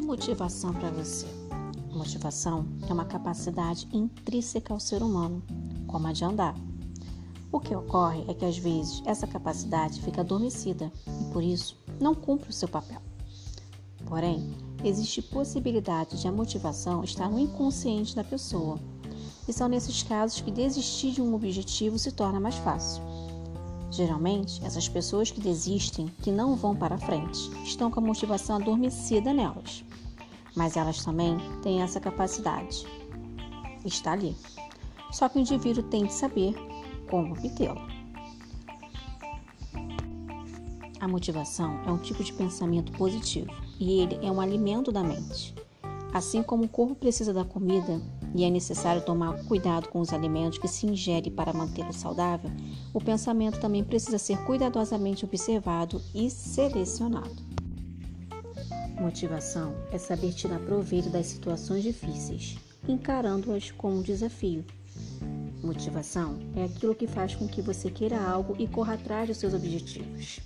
motivação para você? Motivação é uma capacidade intrínseca ao ser humano, como a de andar. O que ocorre é que às vezes essa capacidade fica adormecida e por isso não cumpre o seu papel. Porém, existe possibilidade de a motivação estar no inconsciente da pessoa, e são nesses casos que desistir de um objetivo se torna mais fácil. Geralmente, essas pessoas que desistem, que não vão para frente, estão com a motivação adormecida nelas. Mas elas também têm essa capacidade. Está ali. Só que o indivíduo tem de saber como obtê-la. A motivação é um tipo de pensamento positivo e ele é um alimento da mente. Assim como o corpo precisa da comida e é necessário tomar cuidado com os alimentos que se ingere para mantê-lo saudável, o pensamento também precisa ser cuidadosamente observado e selecionado. Motivação é saber tirar proveito das situações difíceis, encarando-as como um desafio. Motivação é aquilo que faz com que você queira algo e corra atrás dos seus objetivos.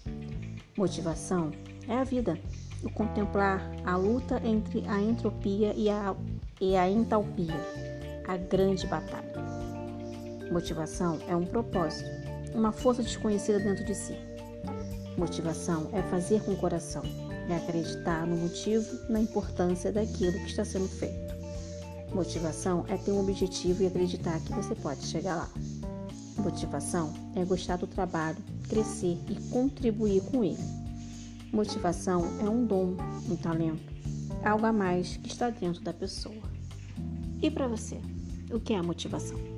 Motivação é a vida o contemplar a luta entre a entropia e a, e a entalpia, a grande batalha. Motivação é um propósito, uma força desconhecida dentro de si. Motivação é fazer com o coração, é acreditar no motivo, na importância daquilo que está sendo feito. Motivação é ter um objetivo e acreditar que você pode chegar lá. Motivação é gostar do trabalho, crescer e contribuir com ele. Motivação é um dom, um talento, algo a mais que está dentro da pessoa. E para você, o que é a motivação?